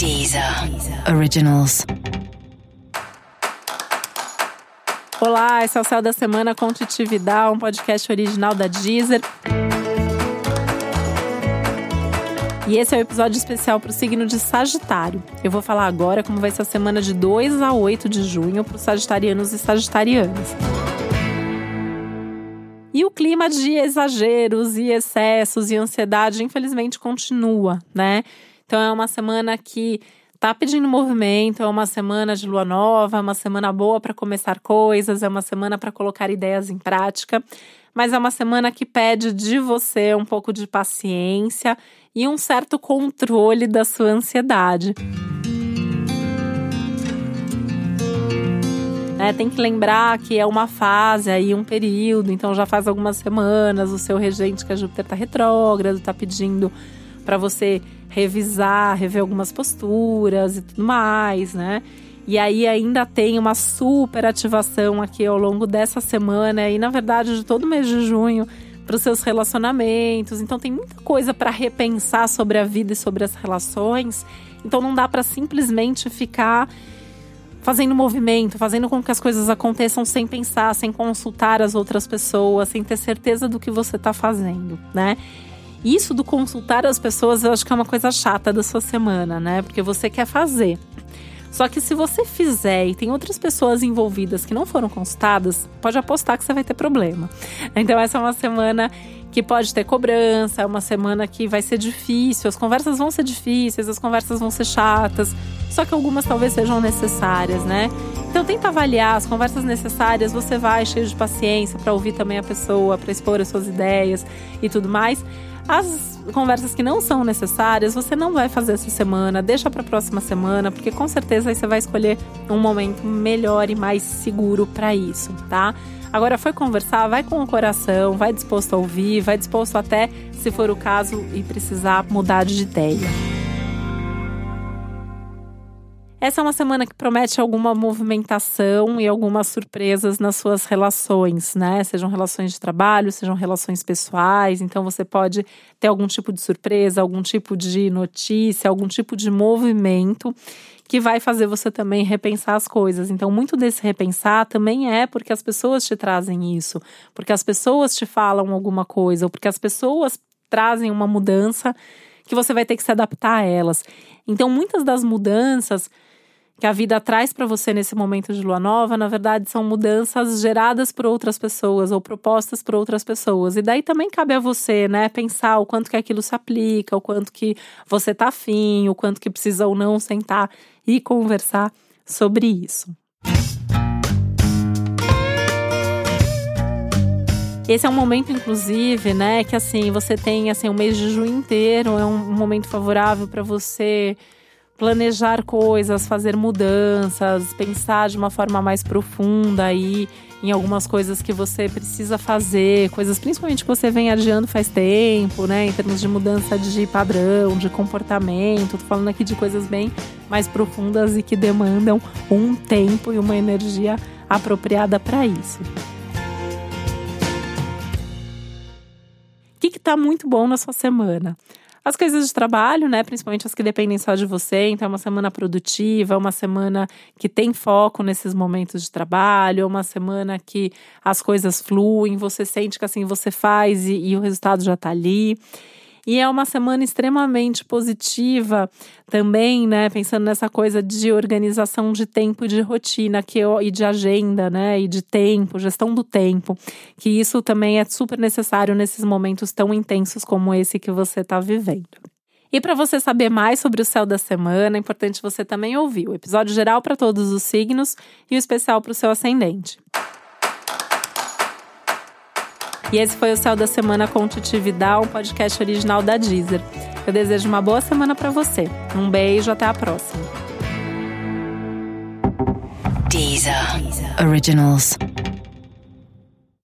Deezer Originals. Olá, esse é o Céu da Semana com Titi Vidal, um podcast original da Deezer. E esse é o um episódio especial para o signo de Sagitário. Eu vou falar agora como vai ser a semana de 2 a 8 de junho para os sagitarianos e sagitarianas. E o clima de exageros e excessos e ansiedade, infelizmente, continua, né? Então é uma semana que tá pedindo movimento, é uma semana de lua nova, é uma semana boa para começar coisas, é uma semana para colocar ideias em prática, mas é uma semana que pede de você um pouco de paciência e um certo controle da sua ansiedade. Né? Tem que lembrar que é uma fase aí, um período, então já faz algumas semanas o seu regente, que é Júpiter, está retrógrado, está pedindo para você revisar, rever algumas posturas e tudo mais, né? E aí ainda tem uma super ativação aqui ao longo dessa semana e na verdade de todo mês de junho para os seus relacionamentos. Então tem muita coisa para repensar sobre a vida e sobre as relações. Então não dá para simplesmente ficar fazendo movimento, fazendo com que as coisas aconteçam sem pensar, sem consultar as outras pessoas, sem ter certeza do que você está fazendo, né? Isso do consultar as pessoas, eu acho que é uma coisa chata da sua semana, né? Porque você quer fazer. Só que se você fizer e tem outras pessoas envolvidas que não foram consultadas, pode apostar que você vai ter problema. Então essa é uma semana que pode ter cobrança, é uma semana que vai ser difícil, as conversas vão ser difíceis, as conversas vão ser chatas, só que algumas talvez sejam necessárias, né? Então tenta avaliar as conversas necessárias, você vai cheio de paciência para ouvir também a pessoa, para expor as suas ideias e tudo mais. As conversas que não são necessárias, você não vai fazer essa semana, deixa para a próxima semana, porque com certeza aí você vai escolher um momento melhor e mais seguro para isso, tá? Agora foi conversar, vai com o coração, vai disposto a ouvir, vai disposto até, se for o caso, e precisar mudar de ideia. Essa é uma semana que promete alguma movimentação e algumas surpresas nas suas relações, né? Sejam relações de trabalho, sejam relações pessoais. Então você pode ter algum tipo de surpresa, algum tipo de notícia, algum tipo de movimento que vai fazer você também repensar as coisas. Então, muito desse repensar também é porque as pessoas te trazem isso, porque as pessoas te falam alguma coisa, ou porque as pessoas trazem uma mudança que você vai ter que se adaptar a elas. Então, muitas das mudanças que a vida traz para você nesse momento de lua nova, na verdade, são mudanças geradas por outras pessoas ou propostas por outras pessoas. E daí também cabe a você, né, pensar o quanto que aquilo se aplica, o quanto que você tá afim, o quanto que precisa ou não sentar e conversar sobre isso. Esse é um momento, inclusive, né, que assim, você tem assim, o mês de junho inteiro, é um momento favorável para você planejar coisas, fazer mudanças, pensar de uma forma mais profunda aí em algumas coisas que você precisa fazer, coisas principalmente que você vem adiando faz tempo, né, em termos de mudança de padrão, de comportamento. Tô falando aqui de coisas bem mais profundas e que demandam um tempo e uma energia apropriada para isso. O que está muito bom na sua semana? As coisas de trabalho, né? Principalmente as que dependem só de você. Então, é uma semana produtiva, uma semana que tem foco nesses momentos de trabalho, uma semana que as coisas fluem, você sente que assim você faz e, e o resultado já está ali. E é uma semana extremamente positiva também, né? Pensando nessa coisa de organização de tempo e de rotina que eu, e de agenda, né? E de tempo, gestão do tempo. Que isso também é super necessário nesses momentos tão intensos como esse que você está vivendo. E para você saber mais sobre o céu da semana, é importante você também ouvir o episódio geral para todos os signos e o especial para o seu ascendente. E esse foi o Céu da Semana com Titi Vidal, um podcast original da Deezer. Eu desejo uma boa semana para você. Um beijo, até a próxima. Deezer. Originals.